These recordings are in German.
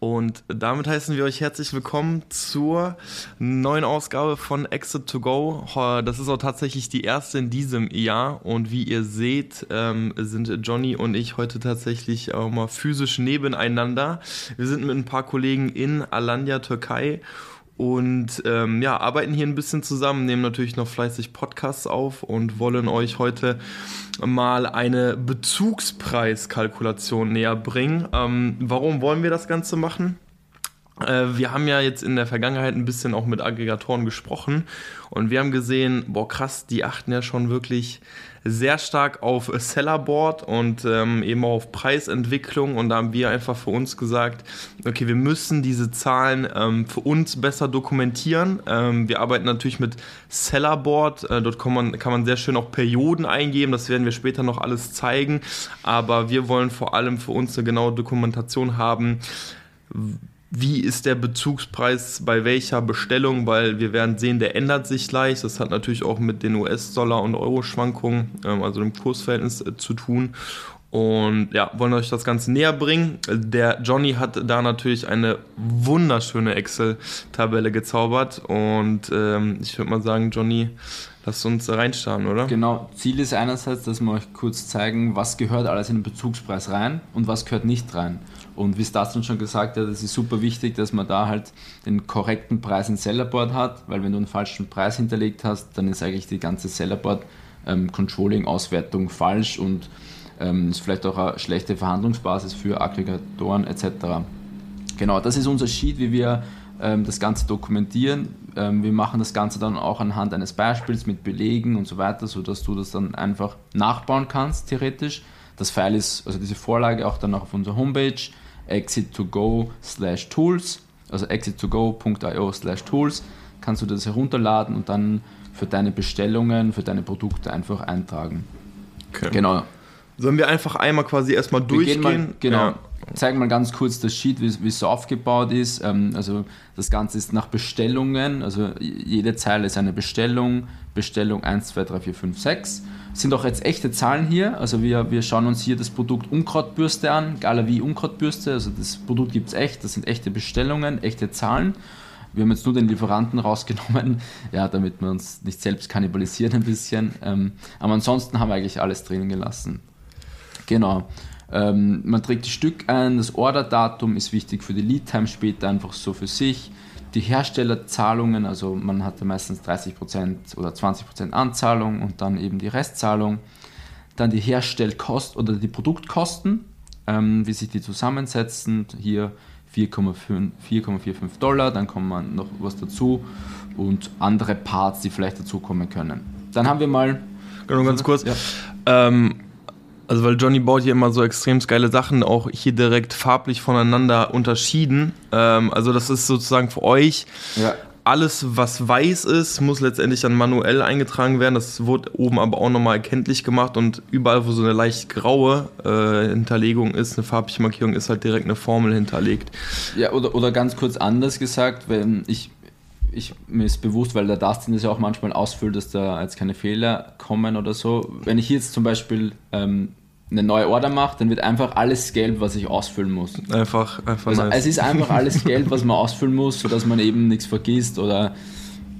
Und damit heißen wir euch herzlich willkommen zur neuen Ausgabe von Exit to Go. Das ist auch tatsächlich die erste in diesem Jahr. Und wie ihr seht, ähm, sind Johnny und ich heute tatsächlich auch mal physisch nebeneinander. Wir sind mit ein paar Kollegen in Alanya, Türkei und ähm, ja, arbeiten hier ein bisschen zusammen, nehmen natürlich noch fleißig Podcasts auf und wollen euch heute mal eine Bezugspreiskalkulation näher bringen. Ähm, warum wollen wir das Ganze machen? Äh, wir haben ja jetzt in der Vergangenheit ein bisschen auch mit Aggregatoren gesprochen und wir haben gesehen, boah krass, die achten ja schon wirklich sehr stark auf Sellerboard und ähm, eben auch auf Preisentwicklung. Und da haben wir einfach für uns gesagt, okay, wir müssen diese Zahlen ähm, für uns besser dokumentieren. Ähm, wir arbeiten natürlich mit Sellerboard, äh, dort kann man, kann man sehr schön auch Perioden eingeben, das werden wir später noch alles zeigen, aber wir wollen vor allem für uns eine genaue Dokumentation haben, wie ist der Bezugspreis bei welcher Bestellung, weil wir werden sehen, der ändert sich leicht. Das hat natürlich auch mit den US-Dollar- und Euro-Schwankungen, ähm, also dem Kursverhältnis äh, zu tun. Und ja, wollen euch das Ganze näher bringen. Der Johnny hat da natürlich eine wunderschöne Excel-Tabelle gezaubert. Und ähm, ich würde mal sagen, Johnny, Lass uns reinstarten, oder? Genau. Ziel ist einerseits, dass wir euch kurz zeigen, was gehört alles in den Bezugspreis rein und was gehört nicht rein. Und wie Stasson schon gesagt hat, es ist super wichtig, dass man da halt den korrekten Preis in Sellerboard hat, weil wenn du einen falschen Preis hinterlegt hast, dann ist eigentlich die ganze Sellerboard ähm, falsch und ähm, ist vielleicht auch eine schlechte Verhandlungsbasis für Aggregatoren etc. Genau, das ist unser Sheet, wie wir ähm, das Ganze dokumentieren. Ähm, wir machen das Ganze dann auch anhand eines Beispiels mit Belegen und so weiter, sodass du das dann einfach nachbauen kannst, theoretisch. Das File ist, also diese Vorlage auch dann auch auf unserer Homepage, exit2go slash tools, also exit2go.io slash tools, kannst du das herunterladen und dann für deine Bestellungen, für deine Produkte einfach eintragen. Okay. Genau. Sollen wir einfach einmal quasi erstmal durchgehen? Mal, genau. Ja zeige mal ganz kurz das Sheet, wie, es so aufgebaut ist. Ähm, also das Ganze ist nach Bestellungen, also jede Zeile ist eine Bestellung, Bestellung 1, 2, 3, 4, 5, 6. Sind auch jetzt echte Zahlen hier, also wir, wir schauen uns hier das Produkt Unkrautbürste an, Galavi Unkrautbürste, also das Produkt gibt es echt, das sind echte Bestellungen, echte Zahlen. Wir haben jetzt nur den Lieferanten rausgenommen, ja, damit wir uns nicht selbst kannibalisieren ein bisschen. Ähm, aber ansonsten haben wir eigentlich alles drinnen gelassen. Genau. Ähm, man trägt die Stück ein, das Orderdatum ist wichtig für die Lead-Time später einfach so für sich. Die Herstellerzahlungen, also man hatte meistens 30% oder 20% Anzahlung und dann eben die Restzahlung. Dann die Herstellkost oder die Produktkosten, ähm, wie sich die zusammensetzen. Hier 4,45 Dollar, dann kommt man noch was dazu und andere Parts, die vielleicht dazukommen können. Dann haben wir mal. Genau, ganz kurz. Ja. Ähm, also weil Johnny baut hier immer so extrem geile Sachen, auch hier direkt farblich voneinander unterschieden. Ähm, also das ist sozusagen für euch ja. alles, was weiß ist, muss letztendlich dann manuell eingetragen werden. Das wurde oben aber auch nochmal erkenntlich gemacht und überall, wo so eine leicht graue äh, Hinterlegung ist, eine farbliche Markierung, ist halt direkt eine Formel hinterlegt. Ja, oder, oder ganz kurz anders gesagt, wenn ich ich, mir ist bewusst, weil der Dustin das ja auch manchmal ausfüllt, dass da jetzt keine Fehler kommen oder so. Wenn ich jetzt zum Beispiel ähm, eine neue Order macht, dann wird einfach alles Geld, was ich ausfüllen muss. Einfach, einfach. Also nice. Es ist einfach alles Geld, was man ausfüllen muss, sodass man eben nichts vergisst oder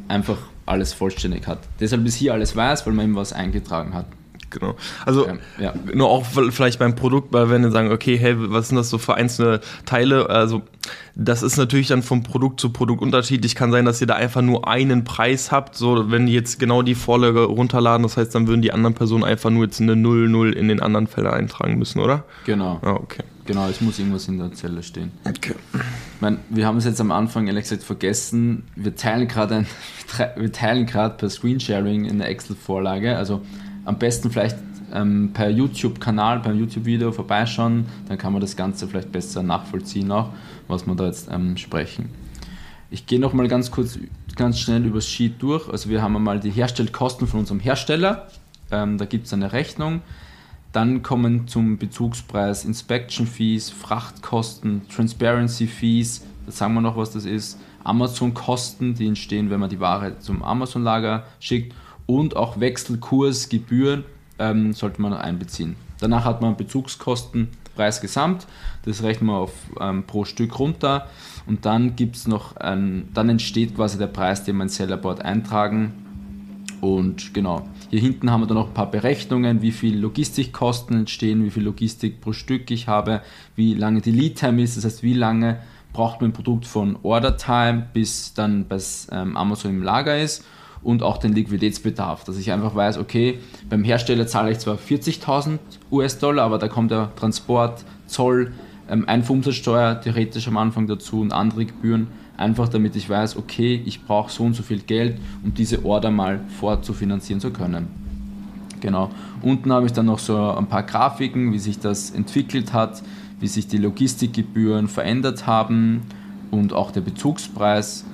einfach alles vollständig hat. Deshalb ist hier alles weiß, weil man eben was eingetragen hat. Genau. Also ja, ja. nur auch vielleicht beim Produkt, weil wenn wir sagen, okay, hey, was sind das so für einzelne Teile? Also das ist natürlich dann vom Produkt zu Produkt unterschiedlich. Kann sein, dass ihr da einfach nur einen Preis habt. So, wenn die jetzt genau die Vorlage runterladen, das heißt, dann würden die anderen Personen einfach nur jetzt eine 00 in den anderen Feldern eintragen müssen, oder? Genau. Ah, okay. Genau, es muss irgendwas in der Zelle stehen. Okay. Ich meine, wir haben es jetzt am Anfang ehrlich gesagt vergessen. Wir teilen gerade wir teilen gerade per Screensharing in der Excel-Vorlage. Also am besten vielleicht ähm, per YouTube-Kanal, beim YouTube-Video vorbeischauen, dann kann man das Ganze vielleicht besser nachvollziehen auch, was wir da jetzt ähm, sprechen. Ich gehe nochmal ganz kurz, ganz schnell übers Sheet durch. Also wir haben einmal die Herstellkosten von unserem Hersteller, ähm, da gibt es eine Rechnung. Dann kommen zum Bezugspreis Inspection Fees, Frachtkosten, Transparency Fees, das sagen wir noch, was das ist, Amazon-Kosten, die entstehen, wenn man die Ware zum Amazon-Lager schickt und auch Wechselkursgebühren ähm, sollte man einbeziehen. Danach hat man Bezugskosten, Preis gesamt, das rechnen wir auf ähm, pro Stück runter. Und dann gibt es noch ein, dann entsteht quasi der Preis, den wir ins Sellerboard eintragen. Und genau, hier hinten haben wir dann noch ein paar Berechnungen, wie viel Logistikkosten entstehen, wie viel Logistik pro Stück ich habe, wie lange die Lead Time ist, das heißt, wie lange braucht mein Produkt von Order Time bis dann bei ähm, Amazon im Lager ist und auch den Liquiditätsbedarf, dass ich einfach weiß, okay, beim Hersteller zahle ich zwar 40.000 US-Dollar, aber da kommt der Transport, Zoll, ähm, Einfuhrumsatzsteuer theoretisch am Anfang dazu und andere Gebühren, einfach damit ich weiß, okay, ich brauche so und so viel Geld, um diese Order mal vorzufinanzieren zu können. Genau. Unten habe ich dann noch so ein paar Grafiken, wie sich das entwickelt hat, wie sich die Logistikgebühren verändert haben und auch der Bezugspreis,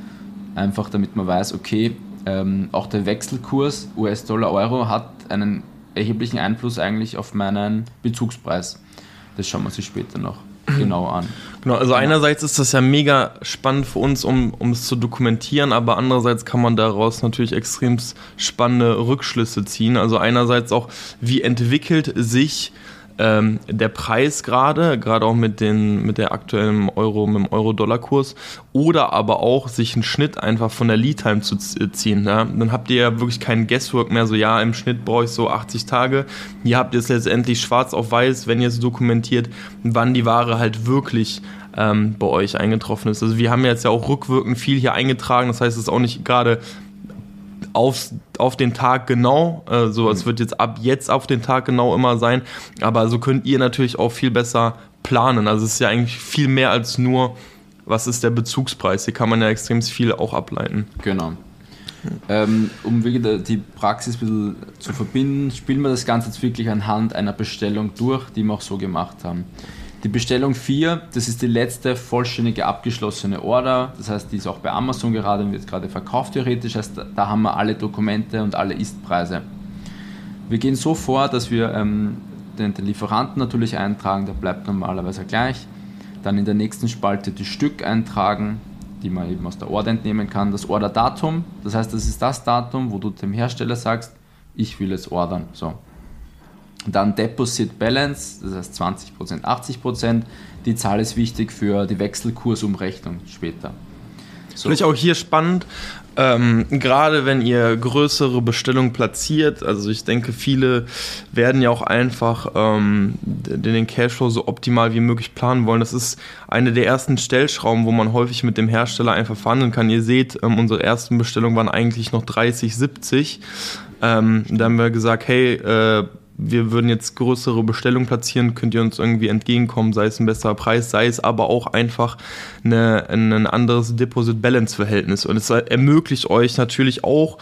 einfach damit man weiß, okay, ähm, auch der Wechselkurs US-Dollar-Euro hat einen erheblichen Einfluss eigentlich auf meinen Bezugspreis. Das schauen wir sich später noch genau an. Genau, also einerseits ist das ja mega spannend für uns, um, um es zu dokumentieren, aber andererseits kann man daraus natürlich extrem spannende Rückschlüsse ziehen. Also einerseits auch, wie entwickelt sich ähm, der Preis gerade, gerade auch mit, den, mit der aktuellen Euro, mit dem Euro-Dollar-Kurs, oder aber auch sich einen Schnitt einfach von der Lead-Time zu ziehen. Ja? Dann habt ihr ja wirklich keinen Guesswork mehr, so ja, im Schnitt brauche ich so 80 Tage. Hier habt ihr es letztendlich schwarz auf weiß, wenn ihr es dokumentiert, wann die Ware halt wirklich ähm, bei euch eingetroffen ist. Also wir haben jetzt ja auch rückwirkend viel hier eingetragen, das heißt, es ist auch nicht gerade auf, auf den Tag genau. Äh, so, es mhm. wird jetzt ab jetzt auf den Tag genau immer sein. Aber so könnt ihr natürlich auch viel besser planen. Also es ist ja eigentlich viel mehr als nur, was ist der Bezugspreis. Hier kann man ja extrem viel auch ableiten. Genau. Ähm, um die Praxis ein bisschen zu verbinden, spielen wir das Ganze jetzt wirklich anhand einer Bestellung durch, die wir auch so gemacht haben. Die Bestellung 4, das ist die letzte vollständige abgeschlossene Order. Das heißt, die ist auch bei Amazon gerade und wird gerade verkauft theoretisch. Heißt, da haben wir alle Dokumente und alle Istpreise. Wir gehen so vor, dass wir ähm, den, den, Lieferanten natürlich eintragen, der bleibt normalerweise gleich. Dann in der nächsten Spalte die Stück eintragen, die man eben aus der Order entnehmen kann. Das Orderdatum, das heißt, das ist das Datum, wo du dem Hersteller sagst, ich will es ordern. So, dann Deposit Balance, das heißt 20%, 80%. Die Zahl ist wichtig für die Wechselkursumrechnung später. So. Vielleicht auch hier spannend, ähm, gerade wenn ihr größere Bestellungen platziert, also ich denke, viele werden ja auch einfach ähm, den Cashflow so optimal wie möglich planen wollen. Das ist eine der ersten Stellschrauben, wo man häufig mit dem Hersteller einfach verhandeln kann. Ihr seht, ähm, unsere ersten Bestellungen waren eigentlich noch 30, 70. Ähm, da haben wir gesagt, hey, äh, wir würden jetzt größere Bestellungen platzieren, könnt ihr uns irgendwie entgegenkommen, sei es ein besserer Preis, sei es aber auch einfach eine, ein anderes Deposit-Balance-Verhältnis. Und es ermöglicht euch natürlich auch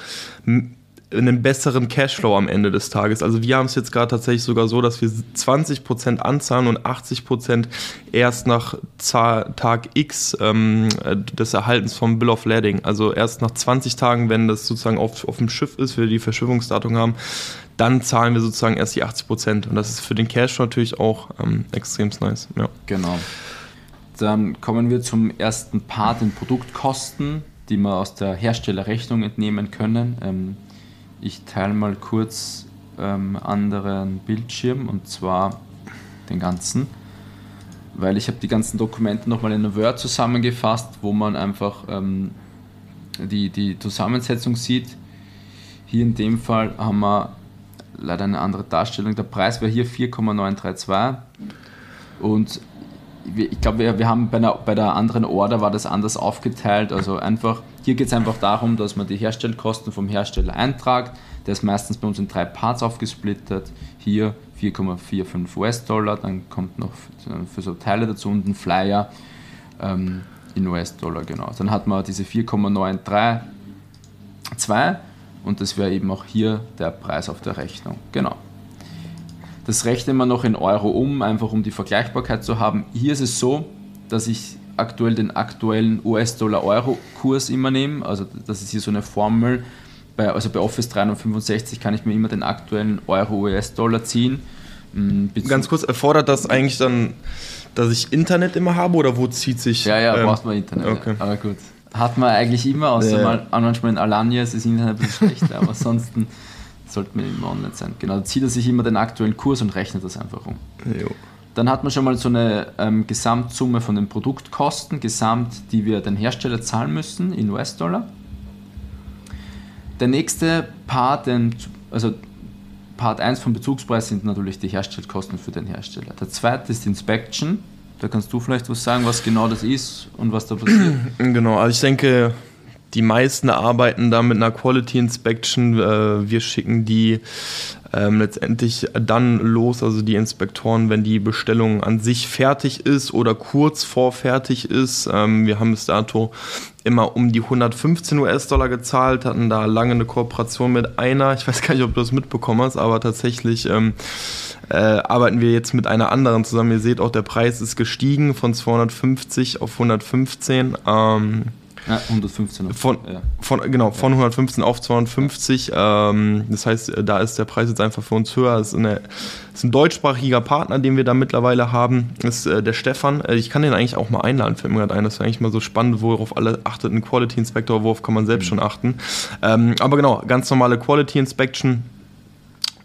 einen besseren Cashflow am Ende des Tages. Also wir haben es jetzt gerade tatsächlich sogar so, dass wir 20% anzahlen und 80% erst nach Tag X ähm, des Erhaltens vom Bill of Lading. Also erst nach 20 Tagen, wenn das sozusagen auf, auf dem Schiff ist, wir die Verschiffungsdatum haben, dann zahlen wir sozusagen erst die 80 Prozent. Und das ist für den Cash natürlich auch ähm, extrem nice. Ja. Genau. Dann kommen wir zum ersten Part, den Produktkosten, die wir aus der Herstellerrechnung entnehmen können. Ähm, ich teile mal kurz ähm, anderen Bildschirm und zwar den ganzen, weil ich habe die ganzen Dokumente nochmal in Word zusammengefasst, wo man einfach ähm, die, die Zusammensetzung sieht. Hier in dem Fall haben wir leider eine andere Darstellung. Der Preis wäre hier 4,932 und ich glaube, wir, wir haben bei, einer, bei der anderen Order war das anders aufgeteilt. Also einfach, hier geht es einfach darum, dass man die Herstellkosten vom Hersteller eintragt. Der ist meistens bei uns in drei Parts aufgesplittet. Hier 4,45 US-Dollar, dann kommt noch für so Teile dazu und ein Flyer ähm, in US-Dollar, genau. Dann hat man diese 4,932 und das wäre eben auch hier der Preis auf der Rechnung. Genau. Das rechnen wir noch in Euro um, einfach um die Vergleichbarkeit zu haben. Hier ist es so, dass ich aktuell den aktuellen US-Dollar-Euro-Kurs immer nehme. Also das ist hier so eine Formel. Bei, also bei Office 365 kann ich mir immer den aktuellen Euro-US-Dollar ziehen. Mm, Ganz kurz, erfordert das eigentlich dann, dass ich Internet immer habe oder wo zieht sich. Ja, ja, ähm, brauchst man Internet. Okay. Aber gut. Hat man eigentlich immer, außer ja. mal manchmal in Alanya ist das Internet ein bisschen schlechter, aber ansonsten sollte man immer online sein. Genau, da zieht er sich immer den aktuellen Kurs und rechnet das einfach um. Jo. Dann hat man schon mal so eine ähm, Gesamtsumme von den Produktkosten, gesamt, die wir den Hersteller zahlen müssen in US-Dollar. Der nächste Part, den, also Part 1 vom Bezugspreis sind natürlich die Herstellkosten für den Hersteller. Der zweite ist Inspection. Da kannst du vielleicht was sagen, was genau das ist und was da passiert. Genau, also ich denke, die meisten arbeiten da mit einer Quality Inspection. Äh, wir schicken die ähm, letztendlich dann los, also die Inspektoren, wenn die Bestellung an sich fertig ist oder kurz vor fertig ist. Ähm, wir haben bis dato immer um die 115 US-Dollar gezahlt, hatten da lange eine Kooperation mit einer. Ich weiß gar nicht, ob du das mitbekommen hast, aber tatsächlich ähm, äh, arbeiten wir jetzt mit einer anderen zusammen. Ihr seht auch, der Preis ist gestiegen von 250 auf 115. Ähm, ja, 115. Von, ja. von, genau, von ja. 115 auf 250. Ähm, das heißt, da ist der Preis jetzt einfach für uns höher. Das ist, eine, ist ein deutschsprachiger Partner, den wir da mittlerweile haben. Das ist äh, der Stefan. Äh, ich kann den eigentlich auch mal einladen, fällt mir gerade ein. Das ist eigentlich mal so spannend, worauf alle achtet. Ein Quality Inspector, worauf kann man selbst mhm. schon achten. Ähm, aber genau, ganz normale Quality Inspection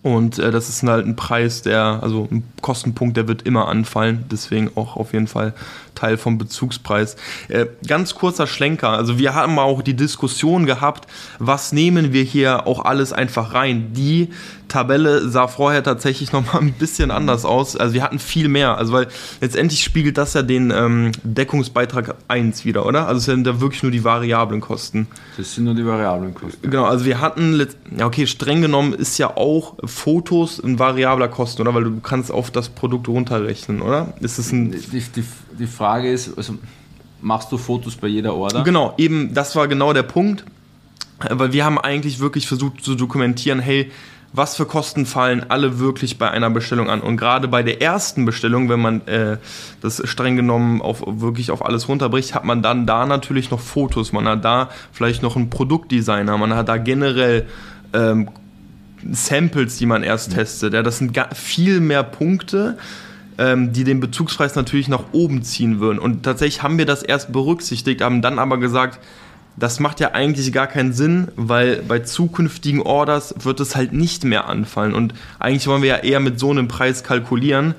und äh, das ist halt ein Preis, der, also ein Kostenpunkt, der wird immer anfallen. Deswegen auch auf jeden Fall Teil vom Bezugspreis. Äh, ganz kurzer Schlenker. Also wir haben auch die Diskussion gehabt, was nehmen wir hier auch alles einfach rein. Die Tabelle sah vorher tatsächlich nochmal ein bisschen anders aus. Also wir hatten viel mehr. Also weil letztendlich spiegelt das ja den ähm, Deckungsbeitrag 1 wieder, oder? Also es sind da wirklich nur die variablen Kosten. Das sind nur die variablen Kosten. Genau, also wir hatten, ja okay, streng genommen ist ja auch Fotos ein variabler Kosten, oder? Weil du kannst auf das Produkt runterrechnen, oder? Ist es ein... Die, die, die Frage ist, also machst du Fotos bei jeder Order? Genau, eben, das war genau der Punkt. Weil wir haben eigentlich wirklich versucht zu dokumentieren, hey, was für Kosten fallen alle wirklich bei einer Bestellung an. Und gerade bei der ersten Bestellung, wenn man äh, das streng genommen auf, wirklich auf alles runterbricht, hat man dann da natürlich noch Fotos, man hat da vielleicht noch einen Produktdesigner, man hat da generell ähm, Samples, die man erst testet. Ja, das sind viel mehr Punkte, ähm, die den Bezugspreis natürlich nach oben ziehen würden. Und tatsächlich haben wir das erst berücksichtigt, haben dann aber gesagt, das macht ja eigentlich gar keinen Sinn, weil bei zukünftigen Orders wird es halt nicht mehr anfallen. Und eigentlich wollen wir ja eher mit so einem Preis kalkulieren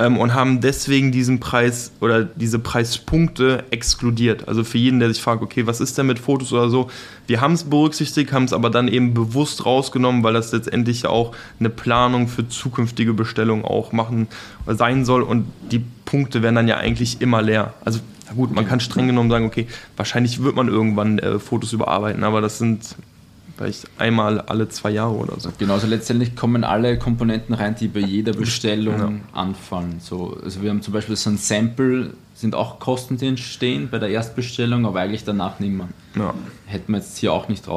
ähm, und haben deswegen diesen Preis oder diese Preispunkte exkludiert. Also für jeden, der sich fragt, okay, was ist denn mit Fotos oder so, wir haben es berücksichtigt, haben es aber dann eben bewusst rausgenommen, weil das letztendlich ja auch eine Planung für zukünftige Bestellungen auch machen sein soll und die Punkte werden dann ja eigentlich immer leer. Also na gut, man kann streng genommen sagen, okay, wahrscheinlich wird man irgendwann äh, Fotos überarbeiten, aber das sind vielleicht einmal alle zwei Jahre oder so. Genau, also letztendlich kommen alle Komponenten rein, die bei jeder Bestellung ja. anfallen. So, also wir haben zum Beispiel so ein Sample, sind auch Kosten, die entstehen bei der Erstbestellung, aber eigentlich danach nicht mehr. Ja. Hätten wir jetzt hier auch nicht äh,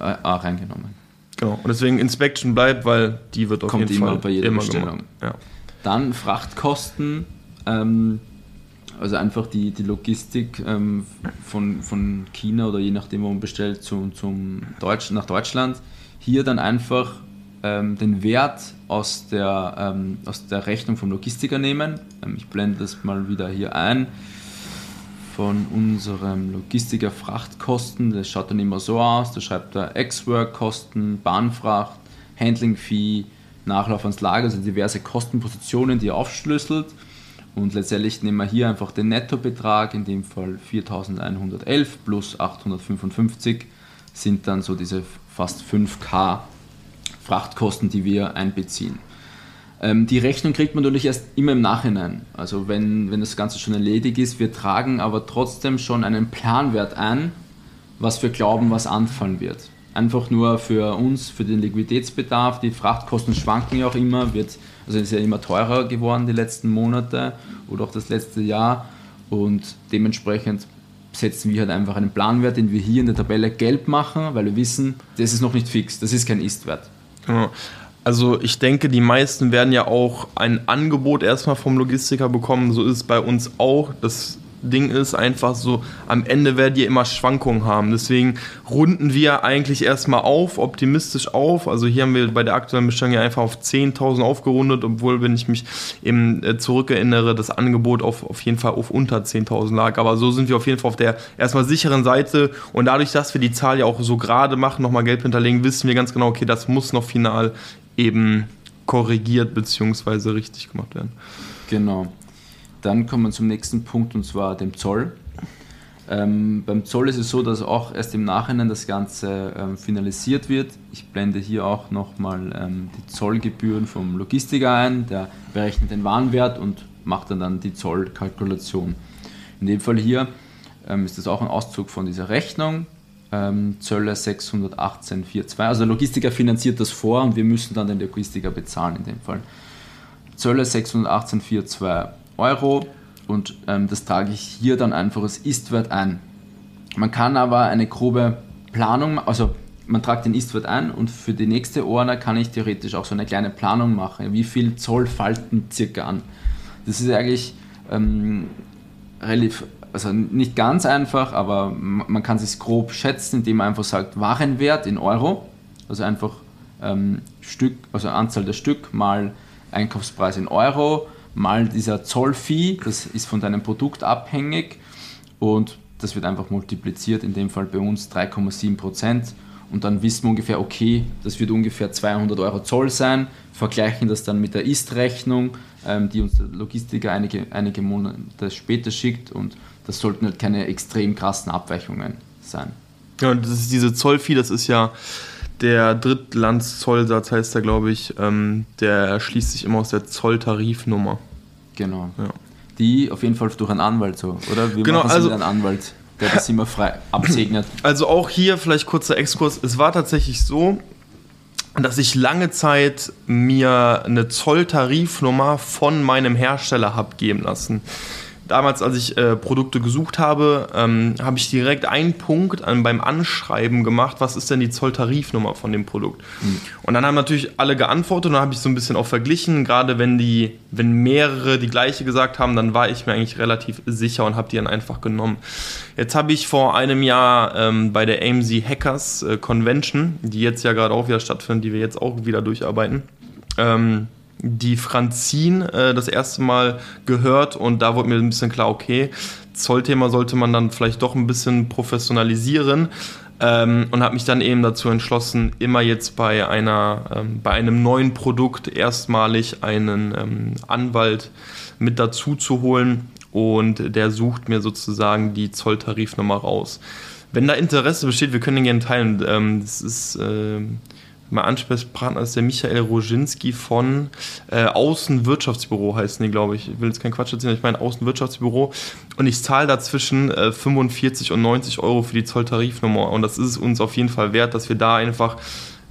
reingenommen. Genau, und deswegen Inspection bleibt, weil die wird auf Kommt jeden immer Fall bei jeder immer Bestellung. Ja. Dann Frachtkosten. Ähm, also einfach die, die Logistik ähm, von, von China oder je nachdem, wo man bestellt, zu, zum Deutsch, nach Deutschland, hier dann einfach ähm, den Wert aus der, ähm, aus der Rechnung vom Logistiker nehmen. Ähm, ich blende das mal wieder hier ein. Von unserem Logistiker Frachtkosten, das schaut dann immer so aus, da schreibt er Ex-Work-Kosten, Bahnfracht, Handling-Fee, Nachlauf ans Lager, also diverse Kostenpositionen, die er aufschlüsselt und letztendlich nehmen wir hier einfach den Nettobetrag, in dem Fall 4111 plus 855 sind dann so diese fast 5k Frachtkosten, die wir einbeziehen. Ähm, die Rechnung kriegt man natürlich erst immer im Nachhinein. Also wenn, wenn das Ganze schon erledigt ist, wir tragen aber trotzdem schon einen Planwert ein, was wir glauben, was anfallen wird. Einfach nur für uns, für den Liquiditätsbedarf. Die Frachtkosten schwanken ja auch immer, wird also ist ja immer teurer geworden die letzten Monate oder auch das letzte Jahr und dementsprechend setzen wir halt einfach einen Planwert, den wir hier in der Tabelle gelb machen, weil wir wissen, das ist noch nicht fix, das ist kein Ist-Wert. Also ich denke, die meisten werden ja auch ein Angebot erstmal vom Logistiker bekommen. So ist es bei uns auch. Das Ding ist einfach so, am Ende werdet ihr immer Schwankungen haben. Deswegen runden wir eigentlich erstmal auf, optimistisch auf. Also hier haben wir bei der aktuellen Bestellung ja einfach auf 10.000 aufgerundet, obwohl, wenn ich mich eben äh, zurückerinnere, das Angebot auf, auf jeden Fall auf unter 10.000 lag. Aber so sind wir auf jeden Fall auf der erstmal sicheren Seite. Und dadurch, dass wir die Zahl ja auch so gerade machen, nochmal gelb hinterlegen, wissen wir ganz genau, okay, das muss noch final eben korrigiert bzw. richtig gemacht werden. Genau. Dann kommen wir zum nächsten Punkt und zwar dem Zoll. Ähm, beim Zoll ist es so, dass auch erst im Nachhinein das Ganze ähm, finalisiert wird. Ich blende hier auch nochmal ähm, die Zollgebühren vom Logistiker ein. Der berechnet den Warenwert und macht dann, dann die Zollkalkulation. In dem Fall hier ähm, ist das auch ein Auszug von dieser Rechnung. Ähm, Zölle 618,42. Also der Logistiker finanziert das vor und wir müssen dann den Logistiker bezahlen in dem Fall. Zölle 618,42 Euro und ähm, das trage ich hier dann einfach als Istwert ein. Man kann aber eine grobe Planung, also man tragt den Istwert ein und für die nächste Order kann ich theoretisch auch so eine kleine Planung machen. Wie viel Zoll falten circa an? Das ist eigentlich ähm, relativ, also nicht ganz einfach, aber man kann es grob schätzen, indem man einfach sagt Warenwert in Euro, also einfach ähm, Stück, also Anzahl der Stück mal Einkaufspreis in Euro mal dieser Zollfee, das ist von deinem Produkt abhängig und das wird einfach multipliziert, in dem Fall bei uns 3,7 Prozent und dann wissen wir ungefähr, okay, das wird ungefähr 200 Euro Zoll sein, vergleichen das dann mit der Ist-Rechnung, ähm, die uns der Logistiker einige, einige Monate später schickt und das sollten halt keine extrem krassen Abweichungen sein. Ja, und das ist diese Zollfee, das ist ja der Drittlandszollsatz heißt da, glaube ich, ähm, der erschließt sich immer aus der Zolltarifnummer. Genau. Ja. Die auf jeden Fall durch einen Anwalt so, oder? Wir genau, also einen Anwalt, der das immer frei absegnet. Also auch hier vielleicht kurzer Exkurs. Es war tatsächlich so, dass ich lange Zeit mir eine Zolltarifnummer von meinem Hersteller habe geben lassen damals, als ich äh, Produkte gesucht habe, ähm, habe ich direkt einen Punkt an, beim Anschreiben gemacht, was ist denn die Zolltarifnummer von dem Produkt. Mhm. Und dann haben natürlich alle geantwortet und dann habe ich so ein bisschen auch verglichen, gerade wenn die, wenn mehrere die gleiche gesagt haben, dann war ich mir eigentlich relativ sicher und habe die dann einfach genommen. Jetzt habe ich vor einem Jahr ähm, bei der AMZ Hackers äh, Convention, die jetzt ja gerade auch wieder stattfindet, die wir jetzt auch wieder durcharbeiten, ähm, die Franzin äh, das erste Mal gehört und da wurde mir ein bisschen klar, okay, Zollthema sollte man dann vielleicht doch ein bisschen professionalisieren. Ähm, und habe mich dann eben dazu entschlossen, immer jetzt bei einer, ähm, bei einem neuen Produkt erstmalig einen ähm, Anwalt mit dazu zu holen und der sucht mir sozusagen die Zolltarifnummer raus. Wenn da Interesse besteht, wir können den gerne teilen. Ähm, das ist äh, mein Ansprechpartner ist der Michael Roginski von äh, Außenwirtschaftsbüro, heißen die, glaube ich. Ich will jetzt keinen Quatsch erzählen, ich meine Außenwirtschaftsbüro. Und ich zahle dazwischen äh, 45 und 90 Euro für die Zolltarifnummer. Und das ist uns auf jeden Fall wert, dass wir da einfach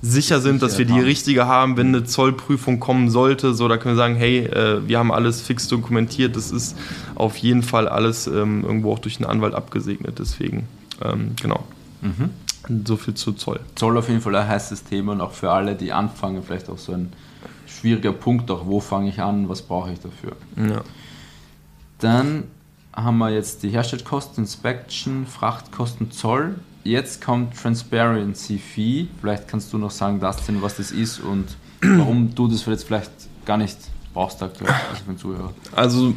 sicher sind, dass wir die richtige haben, wenn eine Zollprüfung kommen sollte. So, da können wir sagen, hey, äh, wir haben alles fix dokumentiert. Das ist auf jeden Fall alles ähm, irgendwo auch durch einen Anwalt abgesegnet. Deswegen, ähm, genau. Mhm. So viel zu Zoll. Zoll auf jeden Fall ein heißes Thema und auch für alle, die anfangen, vielleicht auch so ein schwieriger Punkt, auch wo fange ich an, was brauche ich dafür. Ja. Dann haben wir jetzt die Herstellkosten, Inspection, Frachtkosten, Zoll. Jetzt kommt Transparency Fee. Vielleicht kannst du noch sagen, Dustin, was das ist und warum du das jetzt vielleicht gar nicht brauchst aktuell, also für den Zuhörer. Also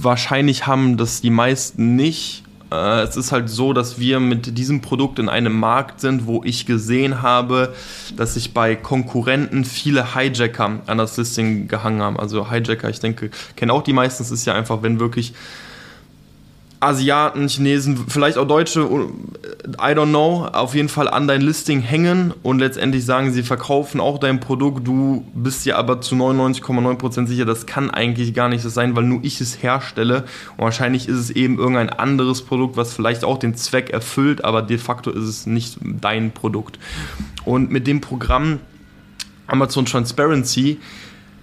wahrscheinlich haben das die meisten nicht äh, es ist halt so, dass wir mit diesem Produkt in einem Markt sind, wo ich gesehen habe, dass sich bei Konkurrenten viele Hijacker an das Listing gehangen haben. Also Hijacker, ich denke, kennen auch die meisten. Es ist ja einfach, wenn wirklich Asiaten, Chinesen, vielleicht auch Deutsche, I don't know, auf jeden Fall an dein Listing hängen und letztendlich sagen, sie verkaufen auch dein Produkt, du bist dir aber zu 99,9% sicher, das kann eigentlich gar nicht so sein, weil nur ich es herstelle und wahrscheinlich ist es eben irgendein anderes Produkt, was vielleicht auch den Zweck erfüllt, aber de facto ist es nicht dein Produkt. Und mit dem Programm Amazon Transparency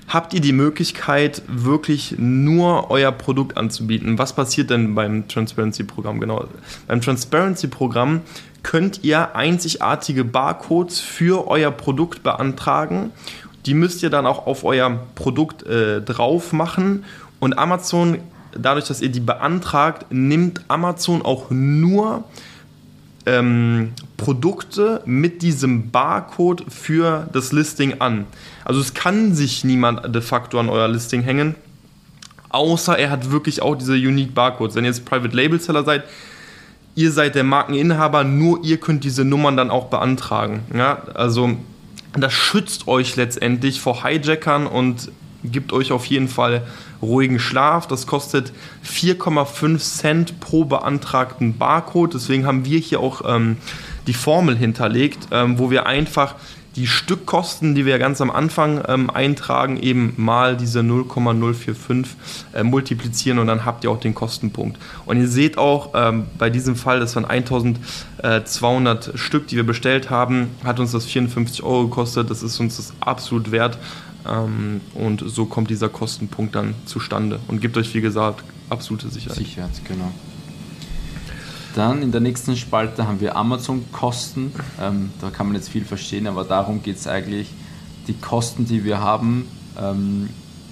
habt ihr die Möglichkeit, wirklich nur euer Produkt anzubieten. Was passiert denn beim Transparency-Programm? Genau. Beim Transparency-Programm könnt ihr einzigartige Barcodes für euer Produkt beantragen. Die müsst ihr dann auch auf euer Produkt äh, drauf machen und Amazon dadurch, dass ihr die beantragt, nimmt Amazon auch nur ähm, Produkte mit diesem Barcode für das Listing an. Also es kann sich niemand de facto an euer Listing hängen, außer er hat wirklich auch diese Unique Barcodes. Wenn ihr jetzt Private Label Seller seid, ihr seid der Markeninhaber, nur ihr könnt diese Nummern dann auch beantragen. Ja, also das schützt euch letztendlich vor Hijackern und gibt euch auf jeden Fall ruhigen Schlaf. Das kostet 4,5 Cent pro beantragten Barcode. Deswegen haben wir hier auch ähm, die Formel hinterlegt, ähm, wo wir einfach die Stückkosten, die wir ganz am Anfang ähm, eintragen, eben mal diese 0,045 äh, multiplizieren und dann habt ihr auch den Kostenpunkt. Und ihr seht auch ähm, bei diesem Fall, das waren 1200 Stück, die wir bestellt haben, hat uns das 54 Euro gekostet. Das ist uns das absolut wert. Ähm, und so kommt dieser Kostenpunkt dann zustande und gibt euch, wie gesagt, absolute Sicherheit. Sicherheit, genau. Dann in der nächsten Spalte haben wir Amazon-Kosten. Ähm, da kann man jetzt viel verstehen, aber darum geht es eigentlich, die Kosten, die wir haben, ähm,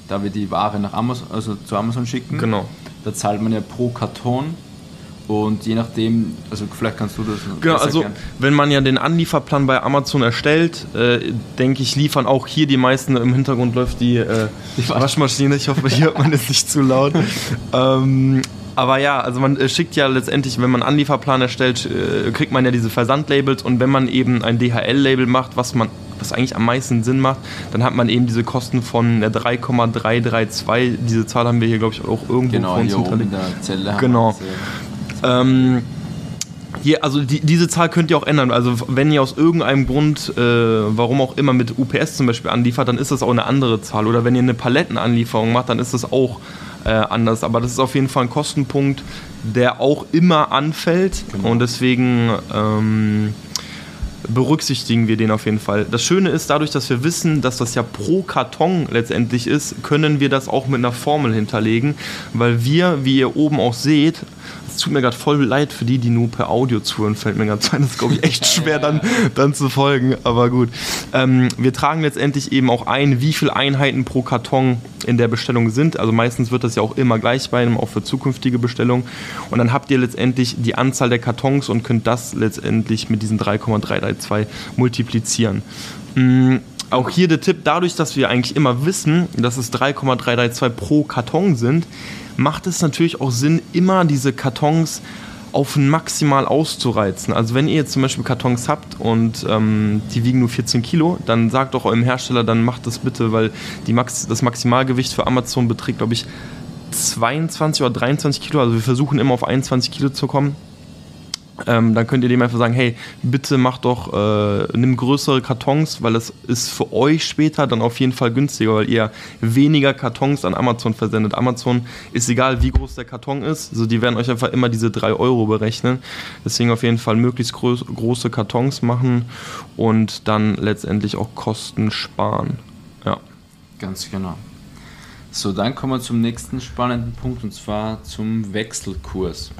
da wir die Ware nach Amazon, also zu Amazon schicken. Genau. Da zahlt man ja pro Karton und je nachdem, also vielleicht kannst du das. Genau, also erklären. wenn man ja den Anlieferplan bei Amazon erstellt, äh, denke ich, liefern auch hier die meisten. Im Hintergrund läuft die, äh, die Waschmaschine. Ich hoffe, hier hört man jetzt nicht zu laut. ähm, aber ja, also man äh, schickt ja letztendlich, wenn man einen Anlieferplan erstellt, äh, kriegt man ja diese Versandlabels und wenn man eben ein DHL-Label macht, was man was eigentlich am meisten Sinn macht, dann hat man eben diese Kosten von der 3,332. Diese Zahl haben wir hier, glaube ich, auch irgendwo genau, von uns hinterlegt. Genau. Ähm, hier, also die, diese Zahl könnt ihr auch ändern. Also wenn ihr aus irgendeinem Grund, äh, warum auch immer, mit UPS zum Beispiel anliefert, dann ist das auch eine andere Zahl. Oder wenn ihr eine Palettenanlieferung macht, dann ist das auch äh, anders. Aber das ist auf jeden Fall ein Kostenpunkt, der auch immer anfällt. Genau. Und deswegen ähm, berücksichtigen wir den auf jeden Fall. Das Schöne ist, dadurch, dass wir wissen, dass das ja pro Karton letztendlich ist, können wir das auch mit einer Formel hinterlegen, weil wir, wie ihr oben auch seht, tut mir gerade voll leid für die, die nur per Audio zuhören, fällt mir ganz ein. Das ist, glaube ich, echt schwer dann, dann zu folgen, aber gut. Ähm, wir tragen letztendlich eben auch ein, wie viele Einheiten pro Karton in der Bestellung sind. Also meistens wird das ja auch immer gleich bei einem, auch für zukünftige Bestellungen. Und dann habt ihr letztendlich die Anzahl der Kartons und könnt das letztendlich mit diesen 3,332 multiplizieren. Mhm auch hier der Tipp, dadurch, dass wir eigentlich immer wissen, dass es 3,332 pro Karton sind, macht es natürlich auch Sinn, immer diese Kartons auf ein maximal auszureizen. Also wenn ihr jetzt zum Beispiel Kartons habt und ähm, die wiegen nur 14 Kilo, dann sagt doch eurem Hersteller, dann macht das bitte, weil die Max das Maximalgewicht für Amazon beträgt, glaube ich, 22 oder 23 Kilo. Also wir versuchen immer auf 21 Kilo zu kommen. Ähm, dann könnt ihr dem einfach sagen, hey, bitte mach doch, äh, nimm größere Kartons, weil das ist für euch später dann auf jeden Fall günstiger, weil ihr weniger Kartons an Amazon versendet. Amazon ist egal, wie groß der Karton ist, also die werden euch einfach immer diese 3 Euro berechnen. Deswegen auf jeden Fall möglichst groß, große Kartons machen und dann letztendlich auch Kosten sparen. Ja. Ganz genau. So, dann kommen wir zum nächsten spannenden Punkt und zwar zum Wechselkurs.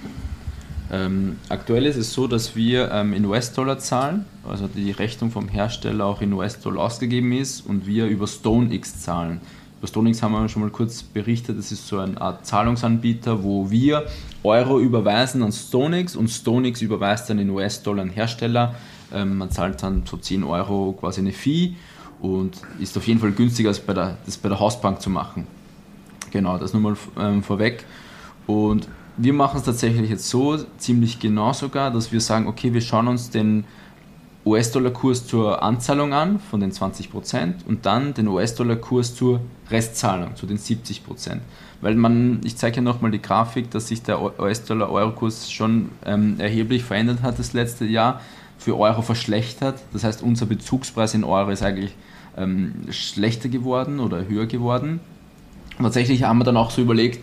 Ähm, aktuell ist es so, dass wir ähm, in US-Dollar zahlen, also die Rechnung vom Hersteller auch in US-Dollar ausgegeben ist und wir über StoneX zahlen. Über StoneX haben wir schon mal kurz berichtet, das ist so eine Art Zahlungsanbieter, wo wir Euro überweisen an StoneX und StoneX überweist dann in US-Dollar an Hersteller. Ähm, man zahlt dann so 10 Euro quasi eine Fee und ist auf jeden Fall günstiger als bei der, das bei der Hausbank zu machen. Genau, das nur mal ähm, vorweg. Und wir machen es tatsächlich jetzt so, ziemlich genau sogar, dass wir sagen, okay, wir schauen uns den US-Dollar-Kurs zur Anzahlung an von den 20% und dann den US-Dollar-Kurs zur Restzahlung, zu den 70%. Weil man, ich zeige ja nochmal die Grafik, dass sich der US-Dollar-Euro-Kurs schon ähm, erheblich verändert hat das letzte Jahr, für Euro verschlechtert. Das heißt, unser Bezugspreis in Euro ist eigentlich ähm, schlechter geworden oder höher geworden. Und tatsächlich haben wir dann auch so überlegt,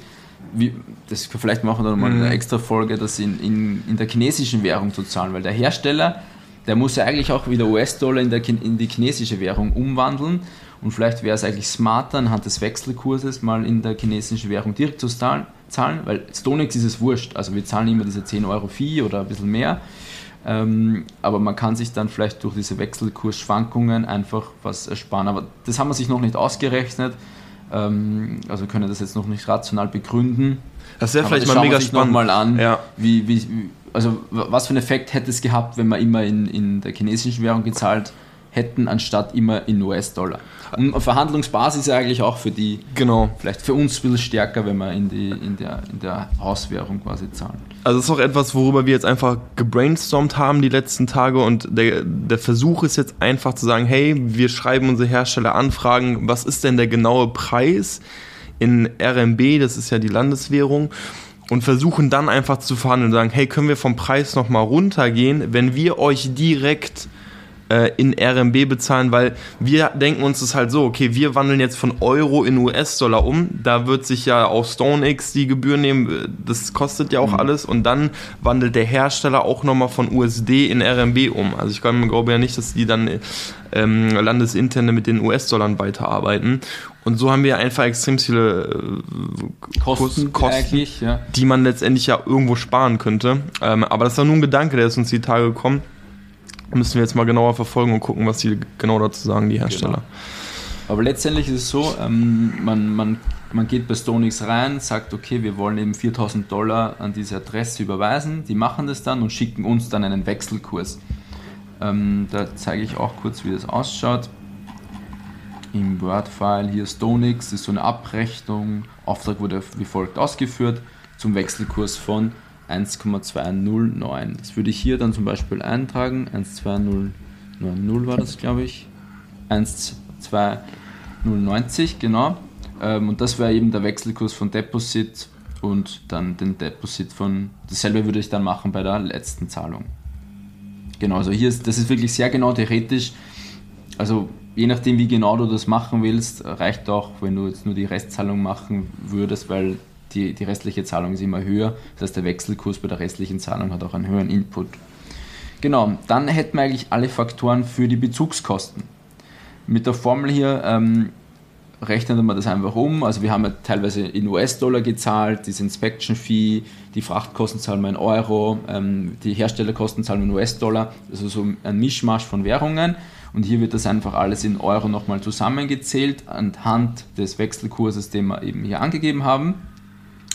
wie, das vielleicht machen wir dann mal mhm. eine extra Folge, das in, in, in der chinesischen Währung zu zahlen, weil der Hersteller, der muss ja eigentlich auch wieder US-Dollar in, in die chinesische Währung umwandeln und vielleicht wäre es eigentlich smarter, anhand des Wechselkurses mal in der chinesischen Währung direkt zu zahlen, zahlen weil Stonex ist es wurscht, also wir zahlen immer diese 10 Euro Fee oder ein bisschen mehr, ähm, aber man kann sich dann vielleicht durch diese Wechselkursschwankungen einfach was ersparen, aber das haben wir sich noch nicht ausgerechnet, Ähm, also können das jetzt noch nicht rational begründen. Das wäre vielleicht mal mega spannend. mal an, ja. wie, wie, also was für einen Effekt hätte es gehabt, wenn wir immer in, in der chinesischen Währung gezahlt hätten, anstatt immer in US-Dollar. Und Verhandlungsbasis eigentlich auch für die, genau. vielleicht für uns ein bisschen stärker, wenn wir in, die, in, der, in der Hauswährung quasi zahlen. Also das ist auch etwas, worüber wir jetzt einfach gebrainstormt haben die letzten Tage und der, der Versuch ist jetzt einfach zu sagen, hey, wir schreiben unsere Hersteller Anfragen, was ist denn der genaue Preis in RMB, das ist ja die Landeswährung, und versuchen dann einfach zu verhandeln und sagen, hey, können wir vom Preis nochmal runtergehen, wenn wir euch direkt äh, in RMB bezahlen, weil wir denken uns das halt so, okay, wir wandeln jetzt von Euro in US-Dollar um, da wird sich ja auch StoneX die Gebühr nehmen, das kostet ja auch mhm. alles und dann wandelt der Hersteller auch nochmal von USD in RMB um. Also ich glaube ja nicht, dass die dann ähm, landesinterne mit den US-Dollar weiterarbeiten. Und so haben wir einfach extrem viele äh, Kosten, Kosten ja. die man letztendlich ja irgendwo sparen könnte. Ähm, aber das war nur ein Gedanke, der ist uns die Tage gekommen müssen wir jetzt mal genauer verfolgen und gucken, was die genau dazu sagen, die Hersteller. Genau. Aber letztendlich ist es so, ähm, man, man, man geht bei Stonix rein, sagt, okay, wir wollen eben 4000 Dollar an diese Adresse überweisen. Die machen das dann und schicken uns dann einen Wechselkurs. Ähm, da zeige ich auch kurz, wie das ausschaut. Im Word-File hier Stonix ist so eine Abrechnung. Auftrag wurde wie folgt ausgeführt zum Wechselkurs von 1,209. Das würde ich hier dann zum Beispiel eintragen. 12090 war das, glaube ich. 12090, genau. Ähm, und das wäre eben der Wechselkurs von Deposit und dann den Deposit von. Dasselbe würde ich dann machen bei der letzten Zahlung. Genau, also hier ist das ist wirklich sehr genau theoretisch. Also je nachdem, wie genau du das machen willst, reicht auch, wenn du jetzt nur die Restzahlung machen würdest, weil die, die restliche Zahlung ist immer höher. Das heißt, der Wechselkurs bei der restlichen Zahlung hat auch einen höheren Input. Genau, dann hätten wir eigentlich alle Faktoren für die Bezugskosten. Mit der Formel hier ähm, rechnen wir das einfach um. Also wir haben ja teilweise in US-Dollar gezahlt, diese Inspection-Fee, die Frachtkosten zahlen wir in Euro, ähm, die Herstellerkosten zahlen wir in US-Dollar. Also so ein Mischmasch von Währungen. Und hier wird das einfach alles in Euro nochmal zusammengezählt anhand des Wechselkurses, den wir eben hier angegeben haben.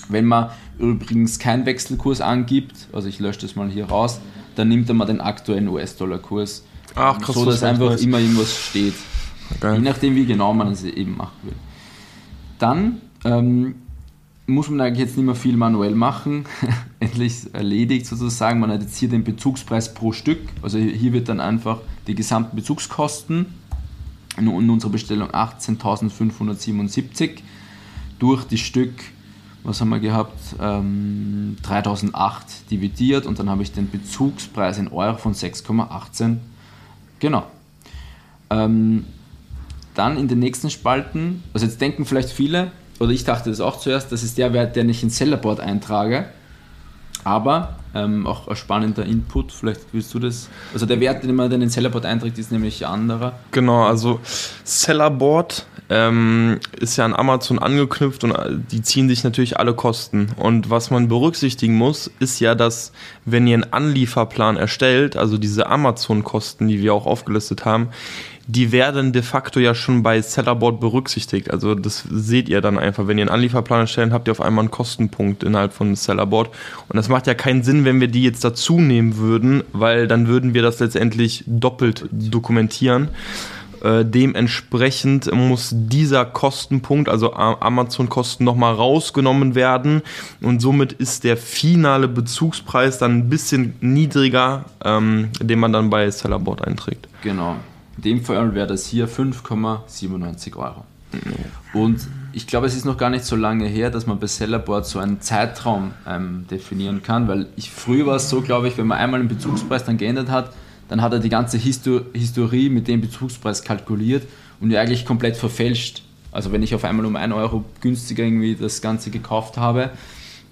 Wenn man übrigens keinen Wechselkurs angibt, also ich lösche das mal hier raus, dann nimmt er mal den aktuellen US-Dollar-Kurs. Ach, krass, so dass einfach weiß. immer irgendwas steht. Okay. Je nachdem, wie genau man es eben machen will. Dann ähm, muss man eigentlich jetzt nicht mehr viel manuell machen. Endlich erledigt sozusagen. Man hat jetzt hier den Bezugspreis pro Stück. Also hier wird dann einfach die gesamten Bezugskosten in unserer Bestellung 18.577 durch die Stück was haben wir gehabt, ähm, 3008 dividiert und dann habe ich den Bezugspreis in Euro von 6,18. Genau. Ähm, dann in den nächsten Spalten, also jetzt denken vielleicht viele, oder ich dachte das auch zuerst, das ist der Wert, den ich in Sellerboard eintrage. Aber ähm, auch ein spannender Input, vielleicht willst du das. Also der Wert, den man in den Sellerboard einträgt, ist nämlich anderer. Genau, also Sellerboard ähm, ist ja an Amazon angeknüpft und äh, die ziehen sich natürlich alle Kosten. Und was man berücksichtigen muss, ist ja, dass wenn ihr einen Anlieferplan erstellt, also diese Amazon-Kosten, die wir auch aufgelistet haben, die werden de facto ja schon bei Sellerboard berücksichtigt. Also das seht ihr dann einfach. Wenn ihr einen Anlieferplan erstellt, habt ihr auf einmal einen Kostenpunkt innerhalb von Sellerboard. Und das macht ja keinen Sinn, wenn wir die jetzt dazu nehmen würden, weil dann würden wir das letztendlich doppelt dokumentieren. Äh, dementsprechend muss dieser Kostenpunkt, also Amazon-Kosten, nochmal rausgenommen werden. Und somit ist der finale Bezugspreis dann ein bisschen niedriger, ähm, den man dann bei Sellerboard einträgt. Genau. In dem Fall wäre das hier 5,97 Euro. Und ich glaube, es ist noch gar nicht so lange her, dass man bei Sellerboard so einen Zeitraum ähm, definieren kann, weil ich früher war es so, glaube ich, wenn man einmal den Bezugspreis dann geändert hat, dann hat er die ganze Histo Historie mit dem Bezugspreis kalkuliert und ja eigentlich komplett verfälscht. Also wenn ich auf einmal um 1 Euro günstiger irgendwie das Ganze gekauft habe,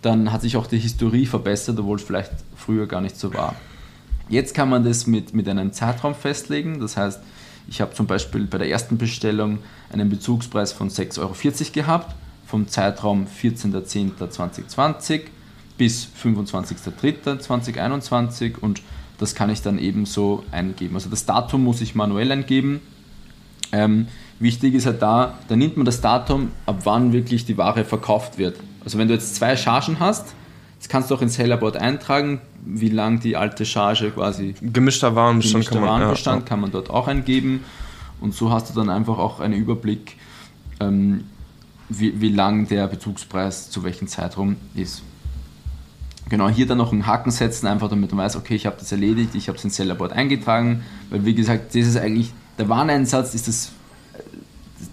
dann hat sich auch die Historie verbessert, obwohl es vielleicht früher gar nicht so war. Jetzt kann man das mit, mit einem Zeitraum festlegen. Das heißt, ich habe zum Beispiel bei der ersten Bestellung einen Bezugspreis von 6,40 Euro gehabt, vom Zeitraum 14.10.2020 bis 25.03.2021 und das kann ich dann eben so eingeben. Also das Datum muss ich manuell eingeben Ähm, wichtig ist halt da, da nimmt man das Datum, ab wann wirklich die Ware verkauft wird. Also wenn du jetzt zwei Chargen hast, das kannst du auch ins Sellerboard eintragen, wie lang die alte Charge quasi. Gemischter Warenbestand, Gemischter Warenbestand ja, kann man dort auch eingeben. Und so hast du dann einfach auch einen Überblick, ähm, wie, wie lang der Bezugspreis zu welchem Zeitraum ist. Genau, hier dann noch einen Haken setzen, einfach damit man weiß, okay, ich habe das erledigt, ich habe es ins Sellerboard eingetragen, weil wie gesagt, das ist eigentlich, der Wareneinsatz ist das,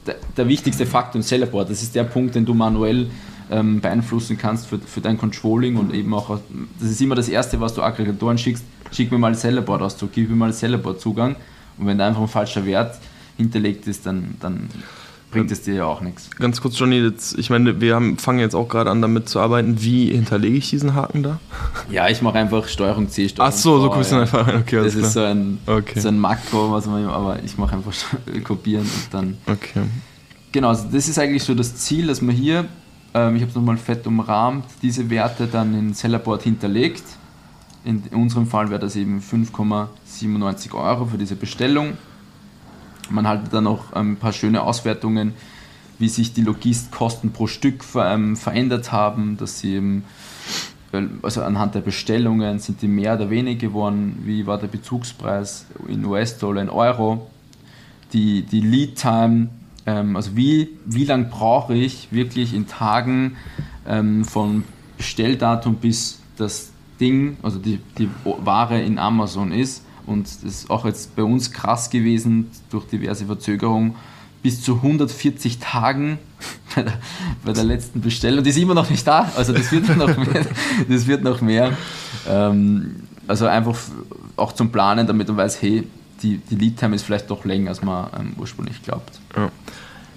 der, der wichtigste Faktor im Sellerboard. Das ist der Punkt, den du manuell ähm, beeinflussen kannst für, für dein Controlling und eben auch, das ist immer das Erste, was du Aggregatoren schickst, schick mir mal Sellerboard-Auszug, gib mir mal das Sellerboard-Zugang und wenn da einfach ein falscher Wert hinterlegt ist, dann, dann bringt es dir ja auch nichts. Ganz kurz, Johnny, jetzt, ich meine, wir haben, fangen jetzt auch gerade an, damit zu arbeiten. Wie hinterlege ich diesen Haken da? Ja, ich mache einfach Steuerung C, Steuerung Ach so, so guckst du ja. einfach rein. Okay, das ist so ein, okay. so ein Makro, was man, aber ich mache einfach kopieren und dann. Okay. Genau, also das ist eigentlich so das Ziel, dass man hier ähm, ich habe es nochmal fett umrahmt, diese Werte dann in Sellerboard hinterlegt. In unserem Fall wäre das eben 5,97 Euro für diese Bestellung. Man hat dann noch ein paar schöne Auswertungen, wie sich die Logistkosten pro Stück ähm, verändert haben, dass sie eben, also anhand der Bestellungen sind die mehr oder weniger geworden, wie war der Bezugspreis in US-Dollar, in Euro, die, die Lead-Time ähm, also wie, wie lange brauche ich wirklich in Tagen ähm, von Bestelldatum bis das Ding, also die, die Ware in Amazon ist. Und das ist auch jetzt bei uns krass gewesen durch diverse Verzögerungen. Bis zu 140 Tagen bei der, bei der letzten Bestellung. Die ist immer noch nicht da, also das wird noch mehr. Das wird noch mehr. Ähm, also einfach auch zum Planen, damit man weiß, hey, die, die Lead-Time ist vielleicht doch länger, als man ähm, ursprünglich glaubt. Ja.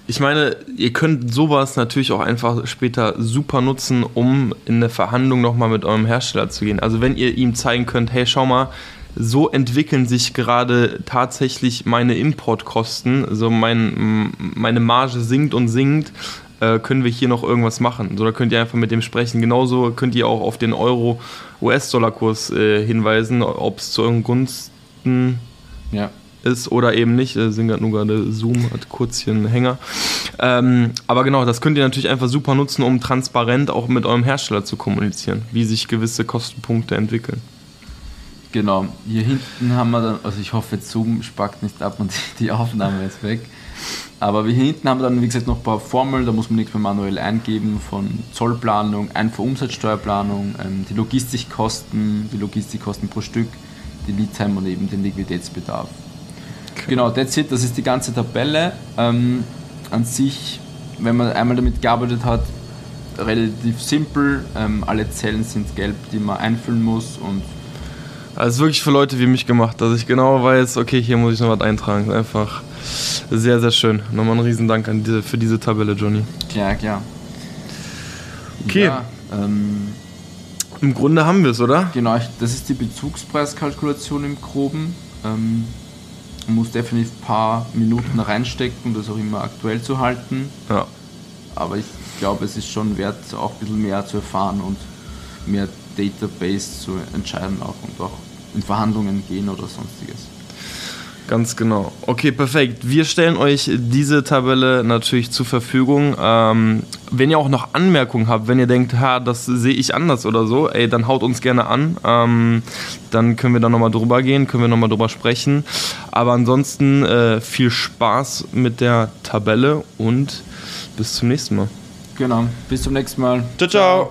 Ich meine, ihr könnt sowas natürlich auch einfach später super nutzen, um in eine Verhandlung nochmal mit eurem Hersteller zu gehen. Also wenn ihr ihm zeigen könnt, hey, schau mal, so entwickeln sich gerade tatsächlich meine Importkosten, so mein, meine Marge sinkt und sinkt, äh, können wir hier noch irgendwas machen. So, da könnt ihr einfach mit dem sprechen. Genauso könnt ihr auch auf den Euro-US-Dollar-Kurs äh, hinweisen, ob es zu euren Gunsten ja ist oder eben nicht. Äh, sind nur gerade Zoom, hat kurz hier einen Hänger. Ähm, aber genau, das könnt ihr natürlich einfach super nutzen, um transparent auch mit eurem Hersteller zu kommunizieren, wie sich gewisse Kostenpunkte entwickeln. Genau, hier hinten haben wir dann, also ich hoffe, Zoom spackt nicht ab und die Aufnahme ist weg. Aber hier hinten haben wir dann, wie gesagt, noch ein paar Formeln, da muss man nichts mehr manuell eingeben, von Zollplanung, Einfuhr-Umsatzsteuerplanung, ähm, die Logistikkosten, die Logistikkosten pro Stück, die Leadtime und eben den Liquiditätsbedarf. Genau, that's it, das ist die ganze Tabelle. Ähm, an sich, wenn man einmal damit gearbeitet hat, relativ simpel. Ähm, alle Zellen sind gelb, die man einfüllen muss und also wirklich für Leute wie mich gemacht, dass ich genau weiß, okay, hier muss ich noch was eintragen. Einfach sehr, sehr schön. Nochmal einen riesen Dank an diese, für diese Tabelle, Johnny. Klar, klar. Okay. Ja, ähm, Im Grunde haben wir es, oder? Genau, das ist die Bezugspreiskalkulation im Groben. Ähm, man muss definitiv ein paar Minuten reinstecken, um das auch immer aktuell zu halten. Ja. Aber ich glaube, es ist schon wert, auch ein bisschen mehr zu erfahren und mehr Database zu entscheiden auch und auch in Verhandlungen gehen oder sonstiges. Ganz genau. Okay, perfekt. Wir stellen euch diese Tabelle natürlich zur Verfügung. Ähm, wenn ihr auch noch Anmerkungen habt, wenn ihr denkt, ha, das sehe ich anders oder so, ey, dann haut uns gerne an. Ähm, dann können wir da nochmal drüber gehen, können wir nochmal drüber sprechen. Aber ansonsten äh, viel Spaß mit der Tabelle und bis zum nächsten Mal. Genau, bis zum nächsten Mal. ciao. ciao.